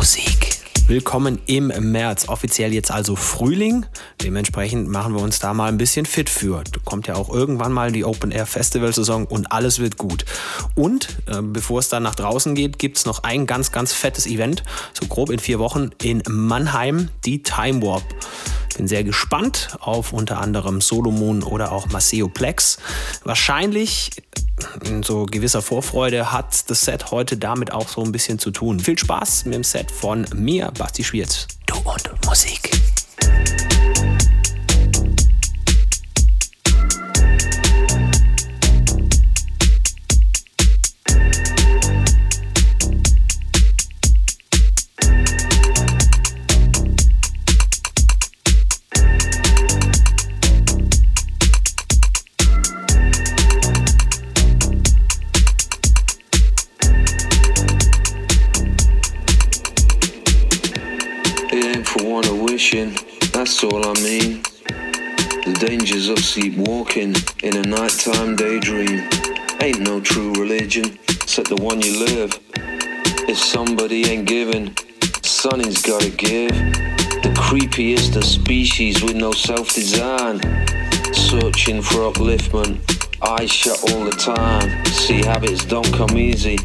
Musik. Willkommen im März. Offiziell jetzt also Frühling. Dementsprechend machen wir uns da mal ein bisschen fit für. Kommt ja auch irgendwann mal die Open Air Festival Saison und alles wird gut. Und äh, bevor es dann nach draußen geht, gibt es noch ein ganz, ganz fettes Event. So grob in vier Wochen in Mannheim, die Time Warp. Bin sehr gespannt auf unter anderem Solomon oder auch Maceo Plex. Wahrscheinlich in so gewisser Vorfreude hat das Set heute damit auch so ein bisschen zu tun. Viel Spaß mit dem Set von mir, Basti Schwierz. Du und Musik. That's all I mean. The dangers of sleepwalking in a nighttime daydream. Ain't no true religion, except the one you live. If somebody ain't giving, something's gotta give. The creepiest of species with no self design. Searching for upliftment, eyes shut all the time. See, habits don't come easy,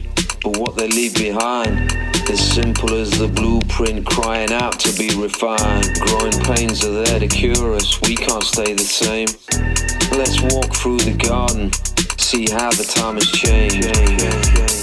but what they leave behind as simple as the blueprint crying out to be refined. Growing pains are there to cure us, we can't stay the same. Let's walk through the garden, see how the time has changed.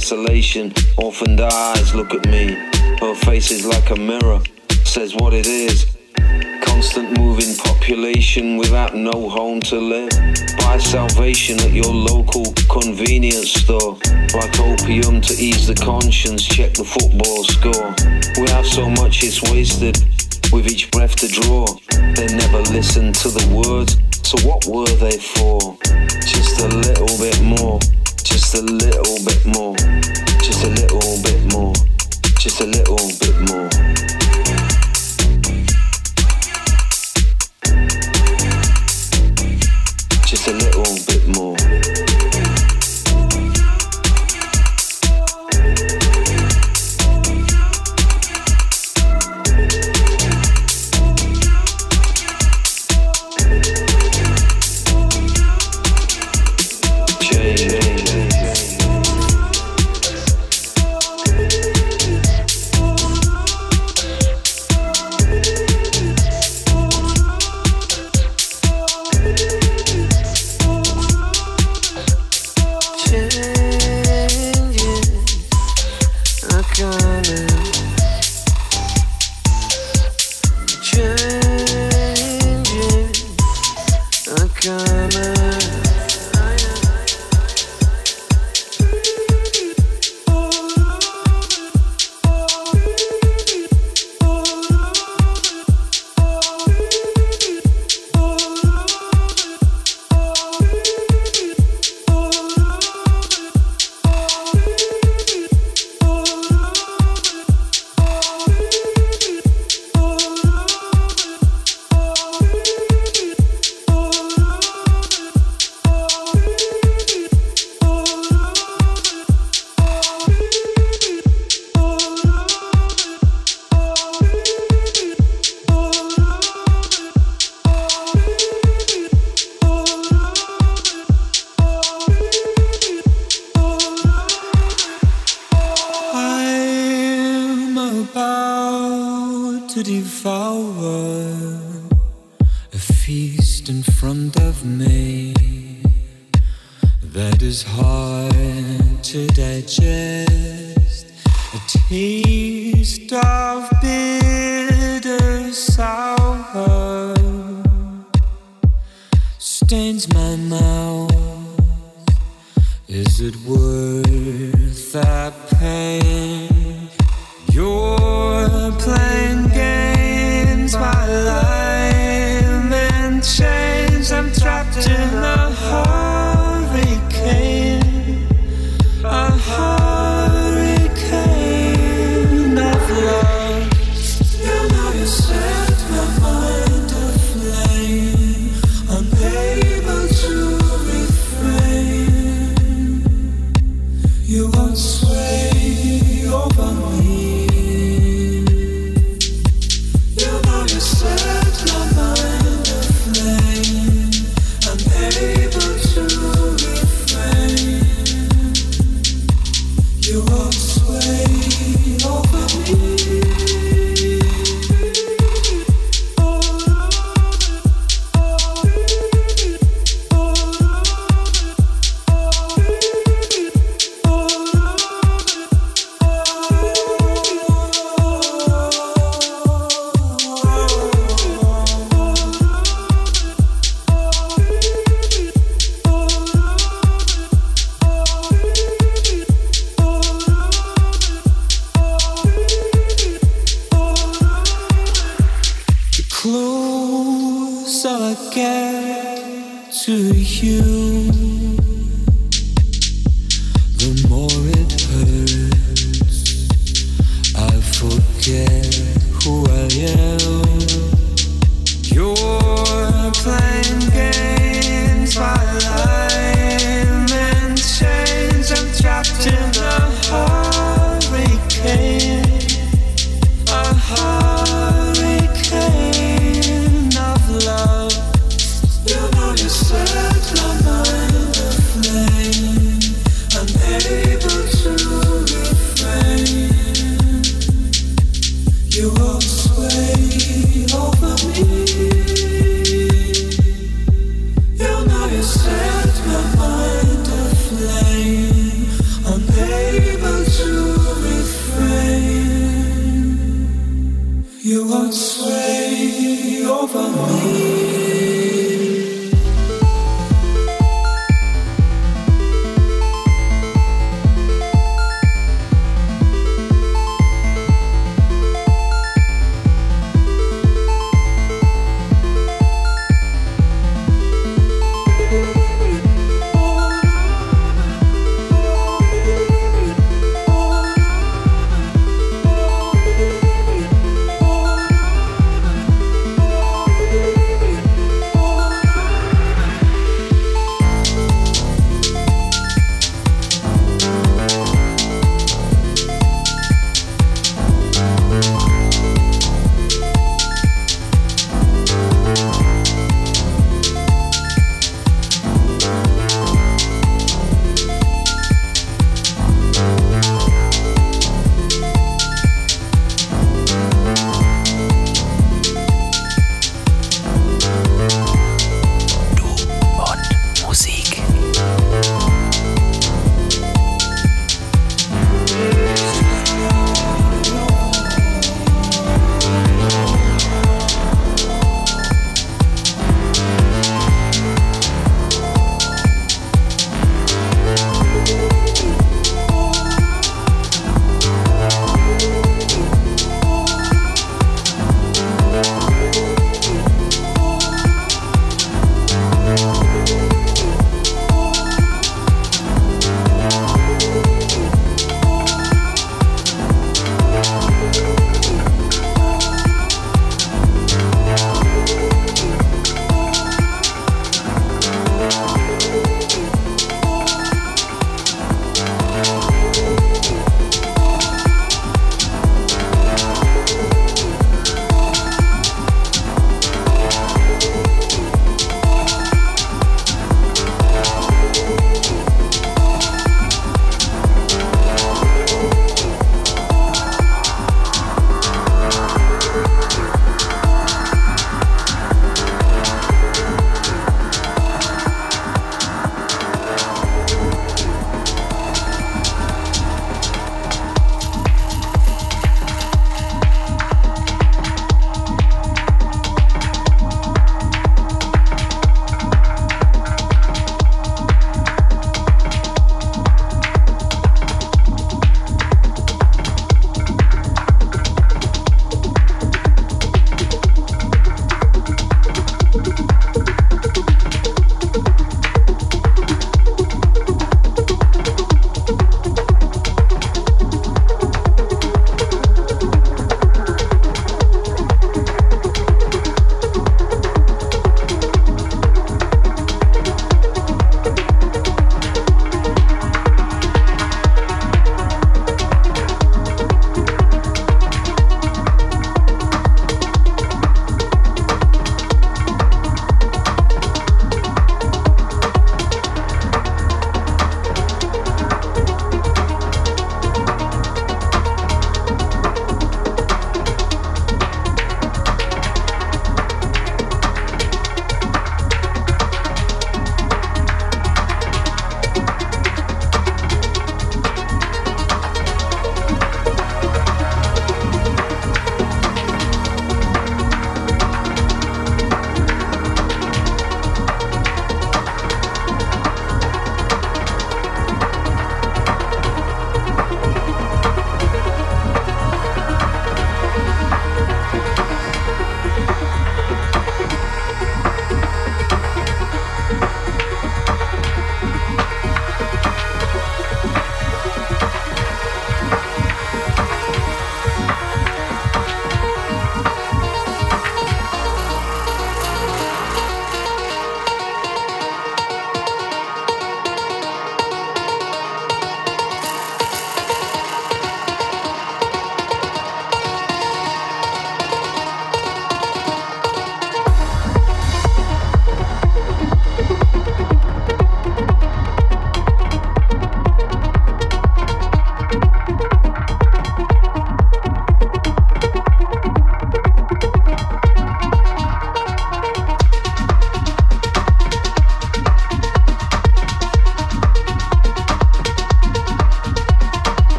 Desolation. Orphaned eyes look at me. Her face is like a mirror, says what it is. Constant moving population without no home to live. Buy salvation at your local convenience store. Like opium to ease the conscience, check the football score. We have so much it's wasted with each breath to draw. They never listened to the words, so what were they for? Just a little bit more. Just a little bit more. Just a little bit more. Just a little bit more. Just a little bit more.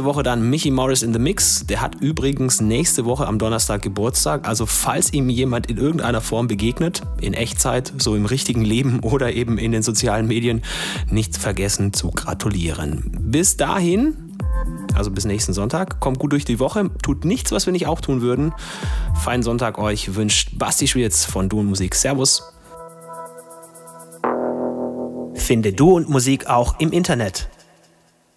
Nächste Woche dann Mickey Morris in the Mix. Der hat übrigens nächste Woche am Donnerstag Geburtstag. Also falls ihm jemand in irgendeiner Form begegnet, in Echtzeit, so im richtigen Leben oder eben in den sozialen Medien, nicht vergessen zu gratulieren. Bis dahin, also bis nächsten Sonntag, kommt gut durch die Woche, tut nichts, was wir nicht auch tun würden. Feinen Sonntag euch wünscht Basti Schwierz von Du und Musik. Servus. Finde Du und Musik auch im Internet.